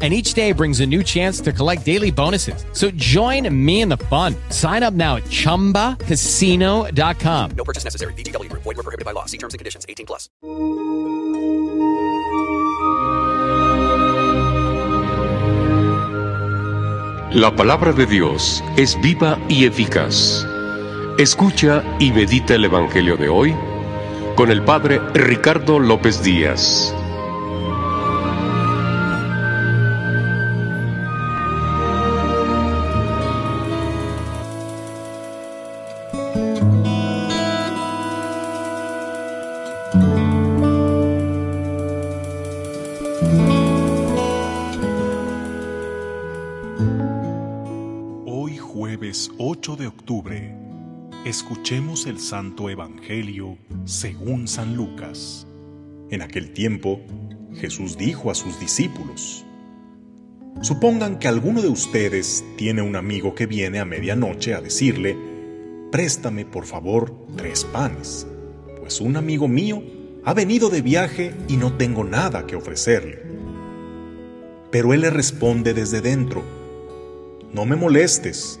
and each day brings a new chance to collect daily bonuses. So join me in the fun. Sign up now at ChumbaCasino.com. No purchase necessary. VGW Group. Void were prohibited by law. See terms and conditions. 18 plus. La palabra de Dios es viva y eficaz. Escucha y medita el Evangelio de hoy con el Padre Ricardo López Díaz. Jueves 8 de octubre, escuchemos el Santo Evangelio según San Lucas. En aquel tiempo, Jesús dijo a sus discípulos, Supongan que alguno de ustedes tiene un amigo que viene a medianoche a decirle, Préstame por favor tres panes, pues un amigo mío ha venido de viaje y no tengo nada que ofrecerle. Pero él le responde desde dentro, no me molestes,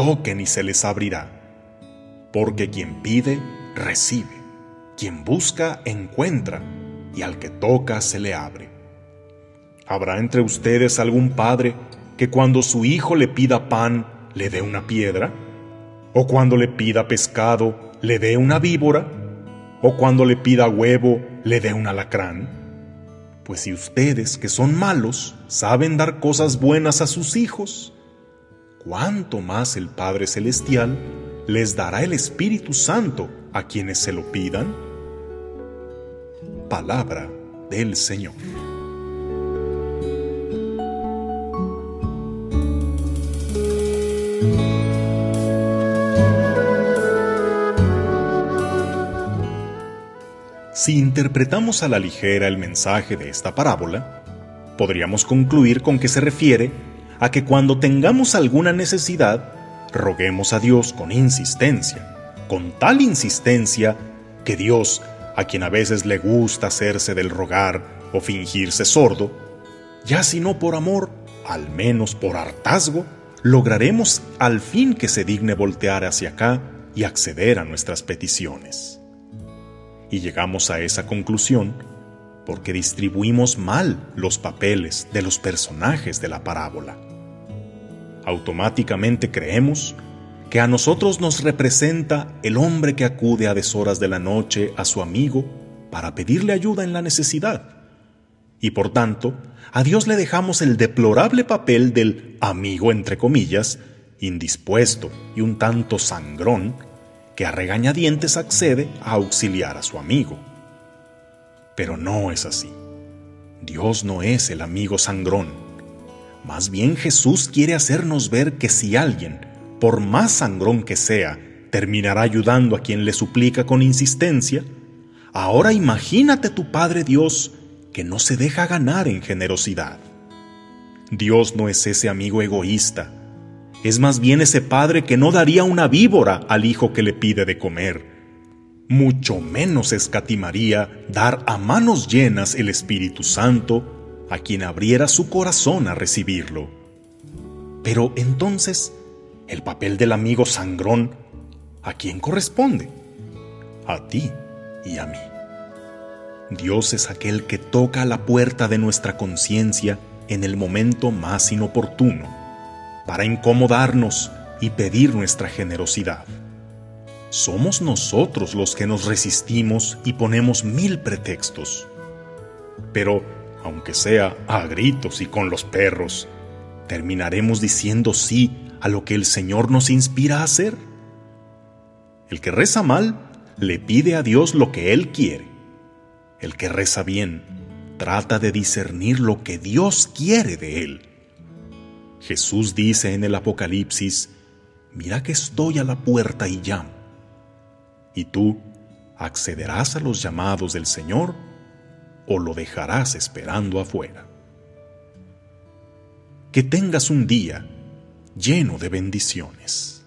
toquen y se les abrirá. Porque quien pide, recibe, quien busca, encuentra, y al que toca se le abre. ¿Habrá entre ustedes algún padre que cuando su hijo le pida pan, le dé una piedra? ¿O cuando le pida pescado, le dé una víbora? ¿O cuando le pida huevo, le dé un alacrán? Pues si ustedes, que son malos, saben dar cosas buenas a sus hijos, ¿cuánto más el Padre Celestial les dará el Espíritu Santo a quienes se lo pidan? Palabra del Señor. Si interpretamos a la ligera el mensaje de esta parábola, podríamos concluir con que se refiere a que cuando tengamos alguna necesidad, roguemos a Dios con insistencia, con tal insistencia que Dios, a quien a veces le gusta hacerse del rogar o fingirse sordo, ya si no por amor, al menos por hartazgo, lograremos al fin que se digne voltear hacia acá y acceder a nuestras peticiones. Y llegamos a esa conclusión porque distribuimos mal los papeles de los personajes de la parábola. Automáticamente creemos que a nosotros nos representa el hombre que acude a deshoras de la noche a su amigo para pedirle ayuda en la necesidad. Y por tanto, a Dios le dejamos el deplorable papel del amigo entre comillas, indispuesto y un tanto sangrón, que a regañadientes accede a auxiliar a su amigo. Pero no es así. Dios no es el amigo sangrón. Más bien Jesús quiere hacernos ver que si alguien, por más sangrón que sea, terminará ayudando a quien le suplica con insistencia, ahora imagínate tu Padre Dios que no se deja ganar en generosidad. Dios no es ese amigo egoísta, es más bien ese padre que no daría una víbora al hijo que le pide de comer. Mucho menos escatimaría dar a manos llenas el Espíritu Santo a quien abriera su corazón a recibirlo. Pero entonces, el papel del amigo sangrón, ¿a quién corresponde? A ti y a mí. Dios es aquel que toca la puerta de nuestra conciencia en el momento más inoportuno para incomodarnos y pedir nuestra generosidad. Somos nosotros los que nos resistimos y ponemos mil pretextos. Pero, aunque sea a gritos y con los perros, terminaremos diciendo sí a lo que el Señor nos inspira a hacer. El que reza mal le pide a Dios lo que Él quiere. El que reza bien trata de discernir lo que Dios quiere de él. Jesús dice en el Apocalipsis, mira que estoy a la puerta y llamo. ¿Y tú accederás a los llamados del Señor o lo dejarás esperando afuera? Que tengas un día lleno de bendiciones.